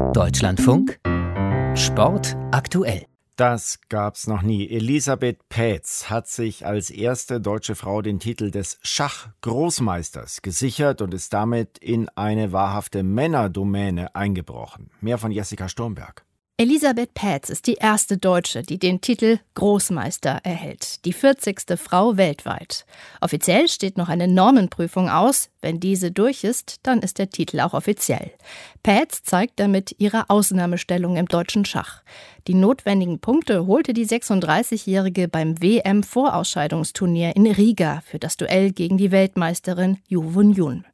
Deutschlandfunk Sport aktuell. Das gab's noch nie. Elisabeth Pätz hat sich als erste deutsche Frau den Titel des Schachgroßmeisters gesichert und ist damit in eine wahrhafte Männerdomäne eingebrochen. Mehr von Jessica Sturmberg. Elisabeth Pätz ist die erste Deutsche, die den Titel Großmeister erhält, die 40. Frau weltweit. Offiziell steht noch eine Normenprüfung aus. Wenn diese durch ist, dann ist der Titel auch offiziell. Pätz zeigt damit ihre Ausnahmestellung im deutschen Schach. Die notwendigen Punkte holte die 36-Jährige beim WM-Vorausscheidungsturnier in Riga für das Duell gegen die Weltmeisterin Yu Wun-Yun.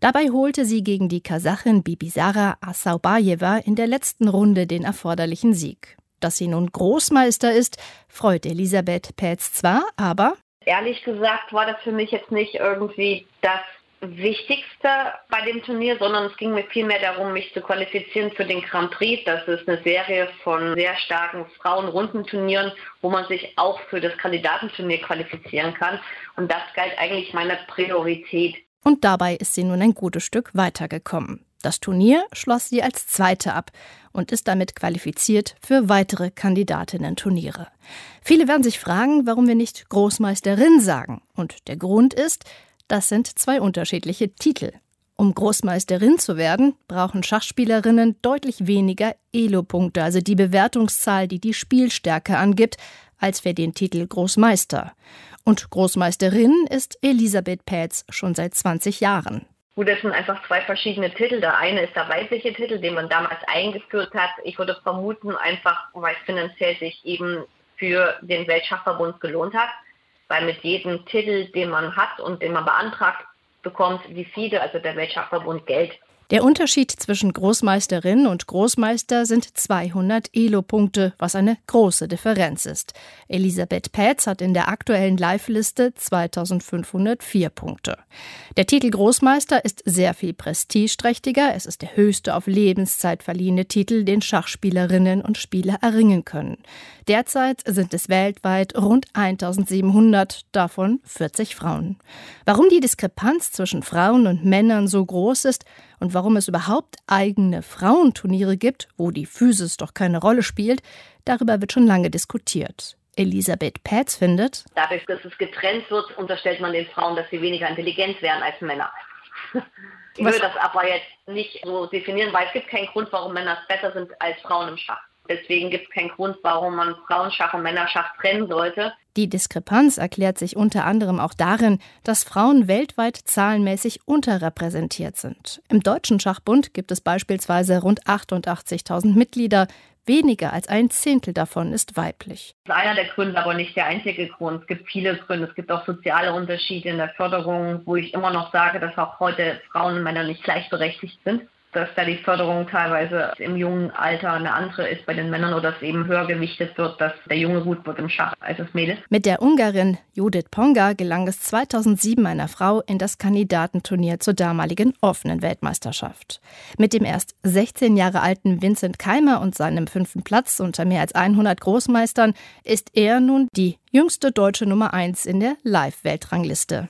Dabei holte sie gegen die Kasachin Bibisara Asaubajewa in der letzten Runde den erforderlichen Sieg. Dass sie nun Großmeister ist, freut Elisabeth Pätz zwar, aber ehrlich gesagt war das für mich jetzt nicht irgendwie das Wichtigste bei dem Turnier, sondern es ging mir vielmehr darum, mich zu qualifizieren für den Grand Prix. Das ist eine Serie von sehr starken Frauenrundenturnieren, wo man sich auch für das Kandidatenturnier qualifizieren kann. Und das galt eigentlich meiner Priorität. Und dabei ist sie nun ein gutes Stück weitergekommen. Das Turnier schloss sie als Zweite ab und ist damit qualifiziert für weitere Kandidatinnen-Turniere. Viele werden sich fragen, warum wir nicht Großmeisterin sagen. Und der Grund ist, das sind zwei unterschiedliche Titel. Um Großmeisterin zu werden, brauchen Schachspielerinnen deutlich weniger Elo-Punkte, also die Bewertungszahl, die die Spielstärke angibt, als für den Titel Großmeister. Und Großmeisterin ist Elisabeth Pätz schon seit 20 Jahren. Gut, das sind einfach zwei verschiedene Titel. Der eine ist der weibliche Titel, den man damals eingeführt hat. Ich würde vermuten, einfach weil es finanziell sich eben für den Weltschachverbund gelohnt hat, weil mit jedem Titel, den man hat und den man beantragt, bekommt die FIDE, also der Weltschachverbund, Geld. Der Unterschied zwischen Großmeisterin und Großmeister sind 200 Elo-Punkte, was eine große Differenz ist. Elisabeth Pätz hat in der aktuellen Live-Liste 2504 Punkte. Der Titel Großmeister ist sehr viel prestigeträchtiger. Es ist der höchste auf Lebenszeit verliehene Titel, den Schachspielerinnen und Spieler erringen können. Derzeit sind es weltweit rund 1700, davon 40 Frauen. Warum die Diskrepanz zwischen Frauen und Männern so groß ist und warum es überhaupt eigene Frauenturniere gibt, wo die Physis doch keine Rolle spielt, darüber wird schon lange diskutiert. Elisabeth Pätz findet, dadurch, dass es getrennt wird, unterstellt man den Frauen, dass sie weniger intelligent wären als Männer. Ich würde das aber jetzt nicht so definieren, weil es gibt keinen Grund, warum Männer besser sind als Frauen im Schach. Deswegen gibt es keinen Grund, warum man Frauenschach und Männerschach trennen sollte. Die Diskrepanz erklärt sich unter anderem auch darin, dass Frauen weltweit zahlenmäßig unterrepräsentiert sind. Im Deutschen Schachbund gibt es beispielsweise rund 88.000 Mitglieder. Weniger als ein Zehntel davon ist weiblich. Das ist einer der Gründe, aber nicht der einzige Grund. Es gibt viele Gründe. Es gibt auch soziale Unterschiede in der Förderung, wo ich immer noch sage, dass auch heute Frauen und Männer nicht gleichberechtigt sind dass da die Förderung teilweise im jungen Alter eine andere ist bei den Männern oder dass eben höher gewichtet wird, dass der Junge gut wird im Schach als das Mädel. Mit der Ungarin Judith Ponga gelang es 2007 einer Frau in das Kandidatenturnier zur damaligen offenen Weltmeisterschaft. Mit dem erst 16 Jahre alten Vincent Keimer und seinem fünften Platz unter mehr als 100 Großmeistern ist er nun die jüngste deutsche Nummer 1 in der Live-Weltrangliste.